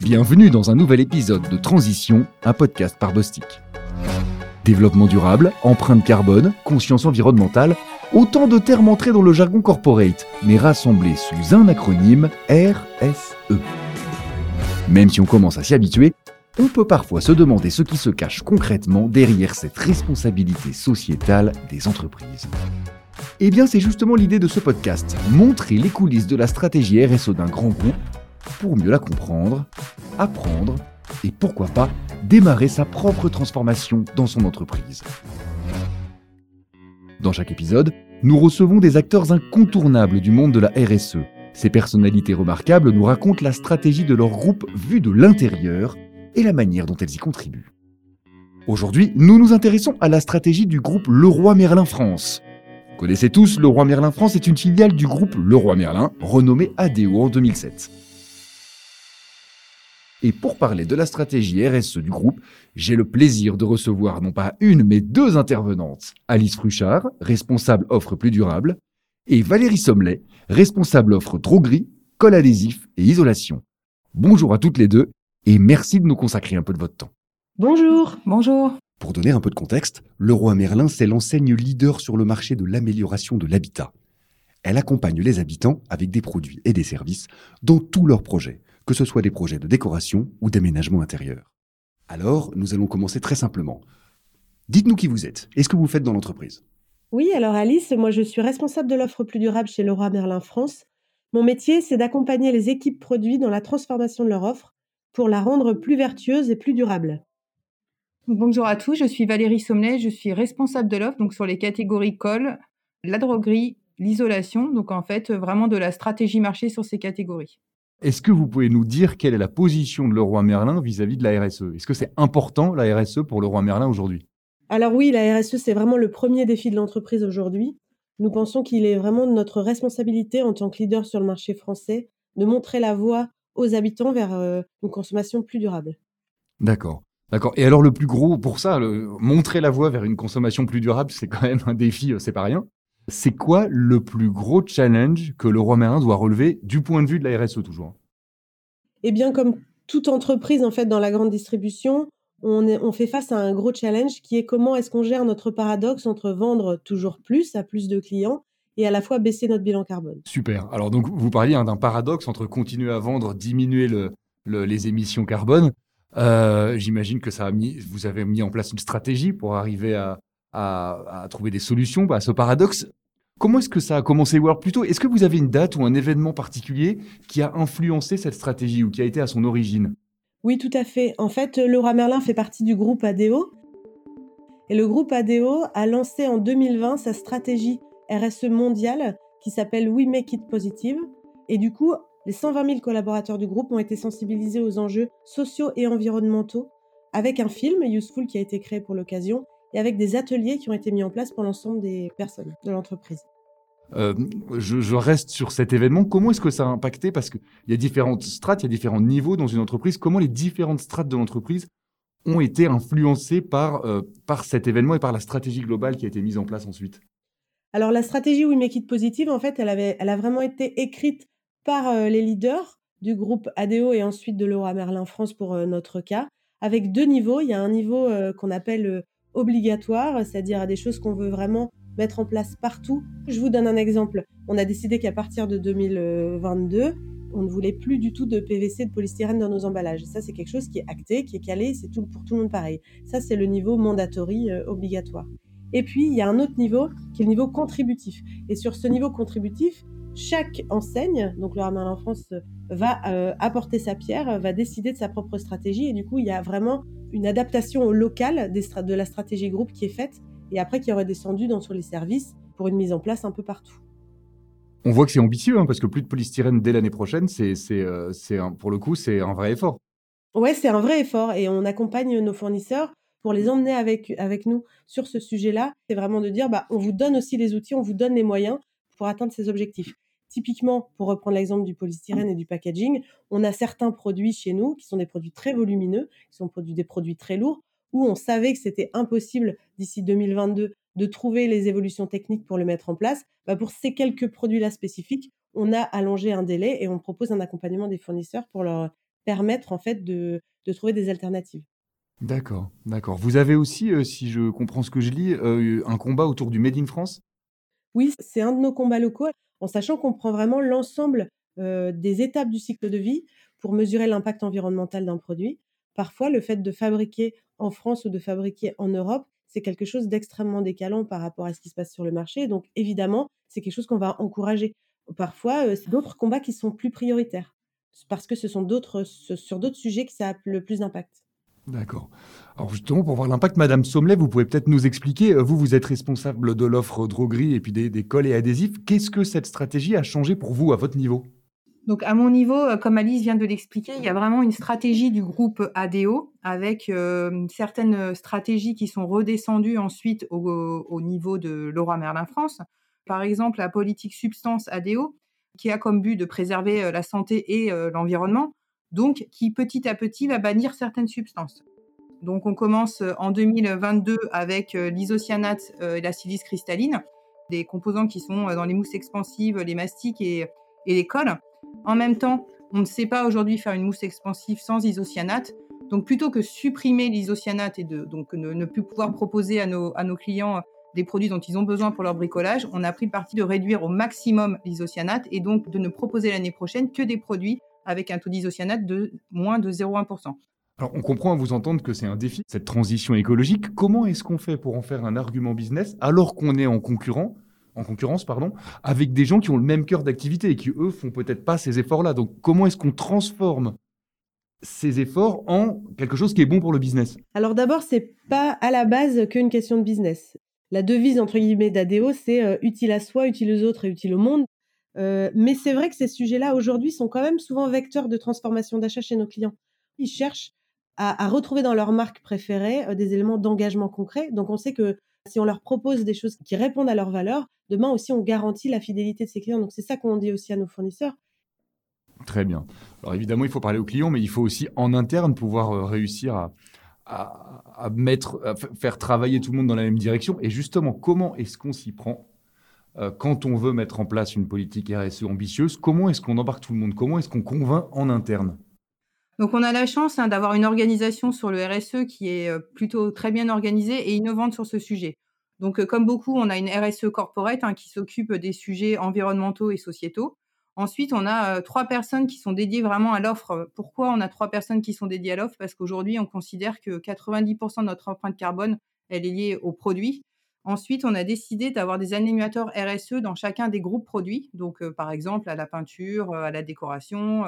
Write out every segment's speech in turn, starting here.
Bienvenue dans un nouvel épisode de Transition, un podcast par Bostik. Développement durable, empreinte carbone, conscience environnementale, autant de termes entrés dans le jargon corporate, mais rassemblés sous un acronyme RSE. Même si on commence à s'y habituer, on peut parfois se demander ce qui se cache concrètement derrière cette responsabilité sociétale des entreprises. Eh bien, c'est justement l'idée de ce podcast, montrer les coulisses de la stratégie RSE d'un grand groupe pour mieux la comprendre, apprendre et pourquoi pas démarrer sa propre transformation dans son entreprise. Dans chaque épisode, nous recevons des acteurs incontournables du monde de la RSE. Ces personnalités remarquables nous racontent la stratégie de leur groupe vue de l'intérieur et la manière dont elles y contribuent. Aujourd'hui, nous nous intéressons à la stratégie du groupe Leroy Merlin France. Connaissez tous, Leroy Merlin France est une filiale du groupe Leroy Merlin, renommé ADO en 2007. Et pour parler de la stratégie RSE du groupe, j'ai le plaisir de recevoir non pas une, mais deux intervenantes. Alice Fruchard, responsable offre plus durable, et Valérie Sommelet, responsable offre droguerie, colle adhésif et isolation. Bonjour à toutes les deux, et merci de nous consacrer un peu de votre temps. Bonjour, bonjour. Pour donner un peu de contexte, Leroy Merlin, c'est l'enseigne leader sur le marché de l'amélioration de l'habitat. Elle accompagne les habitants avec des produits et des services dans tous leurs projets, que ce soit des projets de décoration ou d'aménagement intérieur. Alors, nous allons commencer très simplement. Dites-nous qui vous êtes et ce que vous faites dans l'entreprise. Oui, alors Alice, moi je suis responsable de l'offre plus durable chez Leroy Merlin France. Mon métier, c'est d'accompagner les équipes produits dans la transformation de leur offre pour la rendre plus vertueuse et plus durable. Bonjour à tous, je suis Valérie Sommelet, je suis responsable de l'offre donc sur les catégories colle, la droguerie, l'isolation, donc en fait vraiment de la stratégie marché sur ces catégories. Est-ce que vous pouvez nous dire quelle est la position de Leroy Merlin vis-à-vis de la RSE Est-ce que c'est important la RSE pour Leroy Merlin aujourd'hui? Alors oui, la RSE c'est vraiment le premier défi de l'entreprise aujourd'hui. Nous pensons qu'il est vraiment de notre responsabilité en tant que leader sur le marché français de montrer la voie aux habitants vers euh, une consommation plus durable. D'accord. D'accord. Et alors le plus gros pour ça, montrer la voie vers une consommation plus durable, c'est quand même un défi, euh, c'est pas rien. C'est quoi le plus gros challenge que le roi Merlin doit relever du point de vue de la RSE toujours? Eh bien, comme toute entreprise en fait dans la grande distribution, on, on fait face à un gros challenge qui est comment est-ce qu'on gère notre paradoxe entre vendre toujours plus à plus de clients et à la fois baisser notre bilan carbone. Super. Alors donc vous parliez hein, d'un paradoxe entre continuer à vendre, diminuer les émissions carbone. Euh, j'imagine que vous avez mis en place une stratégie pour arriver à, trouver des solutions à ce paradoxe. Comment est-ce que ça a commencé alors plutôt, est-ce que vous avez une date ou un événement particulier qui a influencé cette stratégie ou qui a été à son origine? Oui, tout à fait. En fait, Laura Merlin fait partie du groupe ADO. Et le groupe ADO a lancé en 2020 sa stratégie RSE mondiale qui s'appelle We Make It Positive. Et du coup, les 120 000 collaborateurs du groupe ont été sensibilisés aux enjeux sociaux et environnementaux avec un film Useful qui a été créé pour l'occasion et avec des ateliers qui ont été mis en place pour l'ensemble des personnes de l'entreprise. Euh, je, reste sur cet événement. Comment est-ce que ça a impacté? Parce qu'il y a différentes strates, il y a différents niveaux dans une entreprise. Comment les différentes strates de l'entreprise ont été influencées par, euh, par cet événement et par la stratégie globale qui a été mise en place ensuite? Alors la stratégie We Make It Positive, en fait, elle, avait, elle a vraiment été écrite par les leaders du groupe ADO et ensuite de Leroy Merlin France pour notre cas, avec deux niveaux. Il y a un niveau qu'on appelle obligatoire, c'est-à-dire à des choses qu'on veut vraiment mettre en place partout. Je vous donne un exemple. On a décidé qu'à partir de 2022, on ne voulait plus du tout de PVC, de polystyrène dans nos emballages. Ça, c'est quelque chose qui est acté, qui est calé, c'est tout pour tout le monde pareil. Ça, c'est le niveau mandatory obligatoire. Et puis, il y a un autre niveau qui est le niveau contributif. Et sur ce niveau contributif, chaque enseigne, donc le Ramen en France, va euh, apporter sa pierre, va décider de sa propre stratégie. Et du coup, il y a vraiment une adaptation au local de la stratégie groupe qui est faite et après qui aurait descendu dans sur les services pour une mise en place un peu partout. On voit que c'est ambitieux hein, parce que plus de polystyrène dès l'année prochaine, c'est euh, pour le coup c'est un vrai effort. Ouais, c'est un vrai effort et on accompagne nos fournisseurs pour les emmener avec, avec nous sur ce sujet-là. C'est vraiment de dire, bah, on vous donne aussi les outils, on vous donne les moyens pour atteindre ces objectifs. Typiquement, pour reprendre l'exemple du polystyrène et du packaging, on a certains produits chez nous qui sont des produits très volumineux, qui sont des produits très lourds, où on savait que c'était impossible d'ici 2022 de trouver les évolutions techniques pour le mettre en place, bah, pour ces quelques produits-là spécifiques, on a allongé un délai et on propose un accompagnement des fournisseurs pour leur permettre en fait de, trouver des alternatives. D'accord, d'accord. Vous avez aussi, euh, si je comprends ce que je lis, euh, un combat autour du Made in France? Oui, c'est un de nos combats locaux, en sachant qu'on prend vraiment l'ensemble des étapes du cycle de vie pour mesurer l'impact environnemental d'un produit. Parfois, le fait de fabriquer en France ou de fabriquer en Europe, c'est quelque chose d'extrêmement décalant par rapport à ce qui se passe sur le marché. Donc, évidemment, c'est quelque chose qu'on va encourager. Parfois, c'est d'autres combats qui sont plus prioritaires parce que ce sont d'autres, sur d'autres sujets que ça a le plus d'impact. D'accord. Alors justement, pour voir l'impact, Madame Sommelet, vous pouvez peut-être nous expliquer, vous, vous êtes responsable de l'offre droguerie et puis des, des cols et adhésifs. Qu'est-ce que cette stratégie a changé pour vous à votre niveau? Donc à mon niveau, euh, comme Alice vient de l'expliquer, il y a vraiment une stratégie du groupe ADO avec euh, certaines stratégies qui sont redescendues ensuite au, niveau de Laura Merlin France. Par exemple, la politique substance ADO, qui a comme but de préserver euh, la santé et l'environnement, donc qui petit à petit va bannir certaines substances. Donc on commence en 2022 avec l'isocyanate et la silice cristalline, des composants qui sont dans les mousses expansives, les mastiques et, et les cols. En même temps, on ne sait pas aujourd'hui faire une mousse expansive sans isocyanate. Donc plutôt que supprimer l'isocyanate et de donc ne, plus pouvoir proposer à nos, à nos clients des produits dont ils ont besoin pour leur bricolage, on a pris le parti de réduire au maximum l'isocyanate et donc de ne proposer l'année prochaine que des produits avec un taux d'isocyanate de moins de 0,1%. Alors, on comprend à vous entendre que c'est un défi, cette transition écologique. Comment est-ce qu'on fait pour en faire un argument business alors qu'on est en concurrent en concurrence, pardon, avec des gens qui ont le même cœur d'activité et qui, eux, font peut-être pas ces efforts-là? Donc, comment est-ce qu'on transforme ces efforts en quelque chose qui est bon pour le business? Alors d'abord, c'est pas à la base qu'une question de business. La devise entre guillemets d'ADO, c'est euh, utile à soi, utile aux autres et utile au monde. Euh, mais c'est vrai que ces sujets-là aujourd'hui sont quand même souvent vecteurs de transformation d'achat chez nos clients. Ils cherchent à, retrouver dans leur marque préférée euh, des éléments d'engagement concret. Donc on sait que si on leur propose des choses qui répondent à leurs valeurs, demain aussi on garantit la fidélité de ces clients. Donc c'est ça qu'on dit aussi à nos fournisseurs. Très bien. Alors évidemment, il faut parler aux clients, mais il faut aussi en interne pouvoir euh, réussir à, mettre, faire travailler tout le monde dans la même direction. Et justement, comment est-ce qu'on s'y prend quand on veut mettre en place une politique RSE ambitieuse Comment est-ce qu'on embarque tout le monde? Comment est-ce qu'on convainc en interne? Donc on a la chance hein, d'avoir une organisation sur le RSE qui est euh, plutôt très bien organisée et innovante sur ce sujet. Donc euh, comme beaucoup, on a une RSE corporate hein, qui s'occupe des sujets environnementaux et sociétaux. Ensuite, on a euh, trois personnes qui sont dédiées vraiment à l'offre. Pourquoi on a trois personnes qui sont dédiées à l'offre? Parce qu'aujourd'hui, on considère que 90% de notre empreinte carbone, elle est liée aux produits. Ensuite, on a décidé d'avoir des animateurs RSE dans chacun des groupes produits. Donc, par exemple, à la peinture, à la décoration,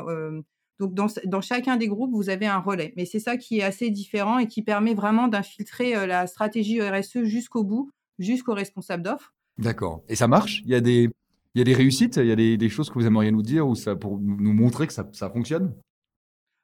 donc, dans, chacun des groupes, vous avez un relais. Mais c'est ça qui est assez différent et qui permet vraiment d'infiltrer euh, la stratégie RSE jusqu'au bout, jusqu'au responsable d'offres. D'accord. Et ça marche? Il y a des, il y a des réussites? Il y a des, choses que vous aimeriez nous dire ou ça, pour nous montrer que ça, fonctionne?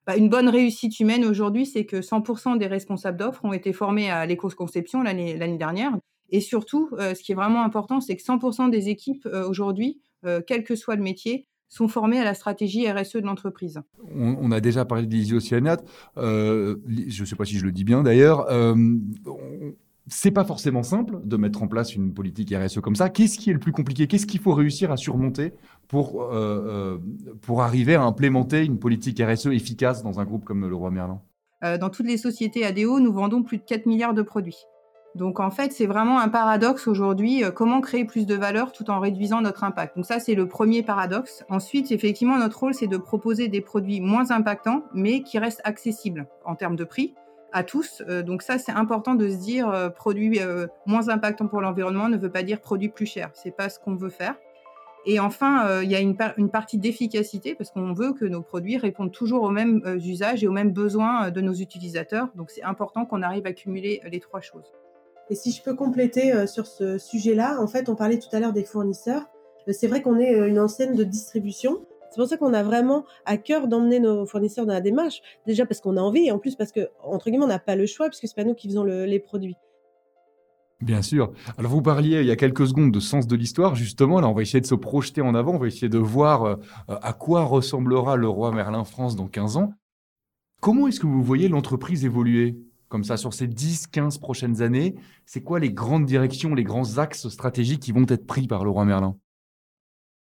Bah, une bonne réussite humaine aujourd'hui, c'est que 100% des responsables d'offres ont été formés à l'éco-conception l'année dernière. Et surtout, euh, ce qui est vraiment important, c'est que 100% des équipes euh, aujourd'hui, quel que soit le métier, sont formés à la stratégie RSE de l'entreprise. On, a déjà parlé de l'isocyanate, euh, je ne sais pas si je le dis bien d'ailleurs. Euh, c'est pas forcément simple de mettre en place une politique RSE comme ça. Qu'est-ce qui est le plus compliqué? Qu'est-ce qu'il faut réussir à surmonter pour, euh, euh, pour arriver à implémenter une politique RSE efficace dans un groupe comme le Roi Merlin? Dans toutes les sociétés ADO, nous vendons plus de 4 milliards de produits. Donc en fait, c'est vraiment un paradoxe aujourd'hui, euh, comment créer plus de valeur tout en réduisant notre impact. Donc ça, c'est le premier paradoxe. Ensuite, effectivement, notre rôle, c'est de proposer des produits moins impactants, mais qui restent accessibles en termes de prix à tous. Euh, donc ça, c'est important de se dire, euh, produit moins impactant pour l'environnement ne veut pas dire produit plus cher. C'est pas ce qu'on veut faire. Et enfin, il y a une, partie d'efficacité parce qu'on veut que nos produits répondent toujours aux mêmes usages et aux mêmes besoins de nos utilisateurs. Donc c'est important qu'on arrive à cumuler les trois choses. Et si je peux compléter euh, sur ce sujet-là, en fait, on parlait tout à l'heure des fournisseurs. Euh, c'est vrai qu'on est euh, une enseigne de distribution. C'est pour ça qu'on a vraiment à cœur d'emmener nos fournisseurs dans la démarche. Déjà parce qu'on a envie et en plus parce que, entre guillemets, on n'a pas le choix puisque c'est pas nous qui faisons les produits. Bien sûr. Alors vous parliez il y a quelques secondes de sens de l'histoire. Justement, là, on va essayer de se projeter en avant. On va essayer de voir à quoi ressemblera le roi Merlin France dans 15 ans. Comment est-ce que vous voyez l'entreprise évoluer? Comme ça, sur ces 10, 15 prochaines années, c'est quoi les grandes directions, les grands axes stratégiques qui vont être pris par le roi Merlin?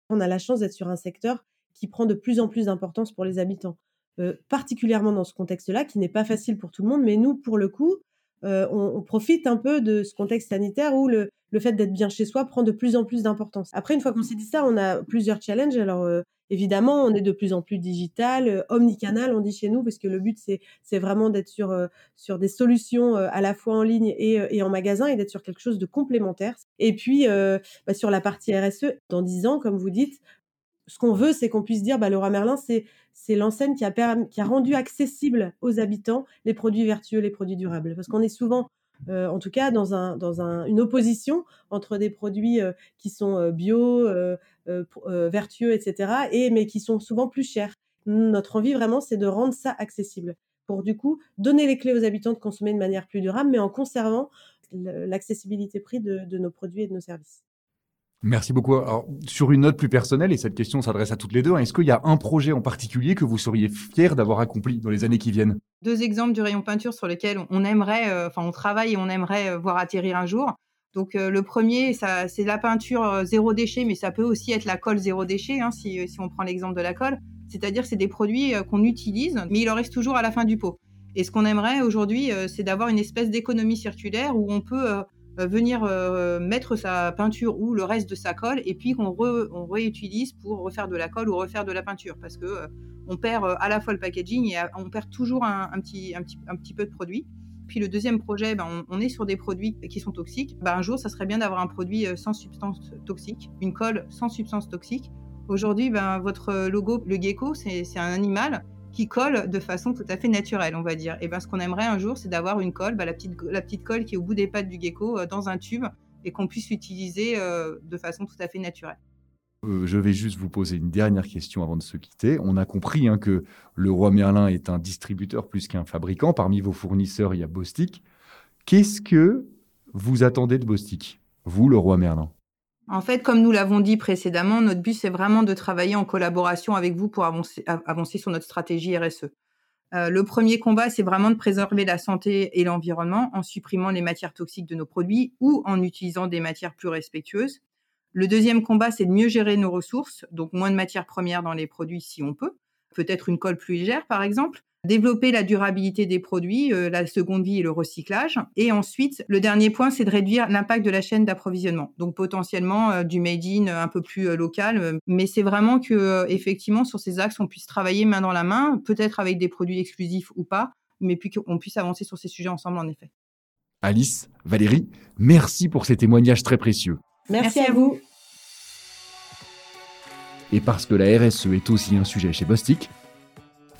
On a la chance d'être sur un secteur qui prend de plus en plus d'importance pour les habitants, euh, particulièrement dans ce contexte-là, qui n'est pas facile pour tout le monde, mais nous, pour le coup, euh, on, profite un peu de ce contexte sanitaire où le, fait d'être bien chez soi prend de plus en plus d'importance. Après, une fois qu'on s'est dit ça, on a plusieurs challenges. Alors, euh, évidemment, on est de plus en plus digital, euh, omnicanal, on dit chez nous, parce que le but, c'est vraiment d'être sur, sur des solutions à la fois en ligne et, en magasin et d'être sur quelque chose de complémentaire. Et puis, bah, sur la partie RSE, dans 10 ans, comme vous dites, ce qu'on veut, c'est qu'on puisse dire, bah, Leroy Merlin, c'est l'enseigne qui qui a rendu accessible aux habitants les produits vertueux, les produits durables. Parce qu'on est souvent, euh, en tout cas, dans, un, dans un, une opposition entre des produits euh, qui sont euh, bio, vertueux, etc., et, mais qui sont souvent plus chers. Notre envie vraiment, c'est de rendre ça accessible pour du coup donner les clés aux habitants de consommer de manière plus durable, mais en conservant l'accessibilité prix de nos produits et de nos services. Merci beaucoup. Sur une note plus personnelle, et cette question s'adresse à toutes les deux, hein, est-ce qu'il y a un projet en particulier que vous seriez fier d'avoir accompli dans les années qui viennent? Deux exemples du rayon peinture sur lesquels on aimerait, euh, enfin on travaille et on aimerait euh, voir atterrir un jour. Donc euh, le premier, c'est la peinture zéro déchet, mais ça peut aussi être la colle zéro déchet, hein, si, si, on prend l'exemple de la colle. C'est-à-dire c'est des produits qu'on utilise, mais il en reste toujours à la fin du pot. Et ce qu'on aimerait aujourd'hui, c'est d'avoir une espèce d'économie circulaire où on peut venir euh, mettre sa peinture ou le reste de sa colle et puis qu'on réutilise pour refaire de la colle ou refaire de la peinture parce que euh, on perd à la fois le packaging et on perd toujours un, petit, un, petit, un petit peu de produit. Puis le deuxième projet, ben, on, est sur des produits qui sont toxiques. Ben, un jour, ça serait bien d'avoir un produit sans substance toxique, une colle sans substance toxique. Aujourd'hui, ben, votre logo, le gecko, c'est un animal qui colle de façon tout à fait naturelle, on va dire. Et ben, ce qu'on aimerait un jour, c'est d'avoir une colle, bah, la, petite, la petite colle qui est au bout des pattes du gecko euh, dans un tube et qu'on puisse l'utiliser euh, de façon tout à fait naturelle. Euh, je vais juste vous poser une dernière question avant de se quitter. On a compris hein, que le roi Merlin est un distributeur plus qu'un fabricant. Parmi vos fournisseurs, il y a Bostik. Qu'est-ce que vous attendez de Bostik, vous, le roi Merlin? En fait, comme nous l'avons dit précédemment, notre but, c'est vraiment de travailler en collaboration avec vous pour avancer, sur notre stratégie RSE. Euh, le premier combat, c'est vraiment de préserver la santé et l'environnement en supprimant les matières toxiques de nos produits ou en utilisant des matières plus respectueuses. Le deuxième combat, c'est de mieux gérer nos ressources, donc moins de matières premières dans les produits si on peut, peut-être une colle plus légère par exemple, développer la durabilité des produits, euh, la seconde vie et le recyclage. Et ensuite, le dernier point, c'est de réduire l'impact de la chaîne d'approvisionnement. Donc potentiellement euh, du made in un peu plus euh, local, mais c'est vraiment que effectivement sur ces axes, on puisse travailler main dans la main, peut-être avec des produits exclusifs ou pas, mais puis qu'on puisse avancer sur ces sujets ensemble en effet. Alice, Valérie, merci pour ces témoignages très précieux. Merci, à vous. Et parce que la RSE est aussi un sujet chez Bostik,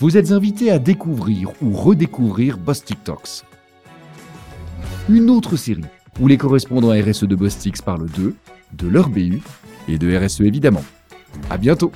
vous êtes invité à découvrir ou redécouvrir Boss Talks. Une autre série où les correspondants RSE de Bostix parlent d'eux, de leur BU et de RSE évidemment. À bientôt!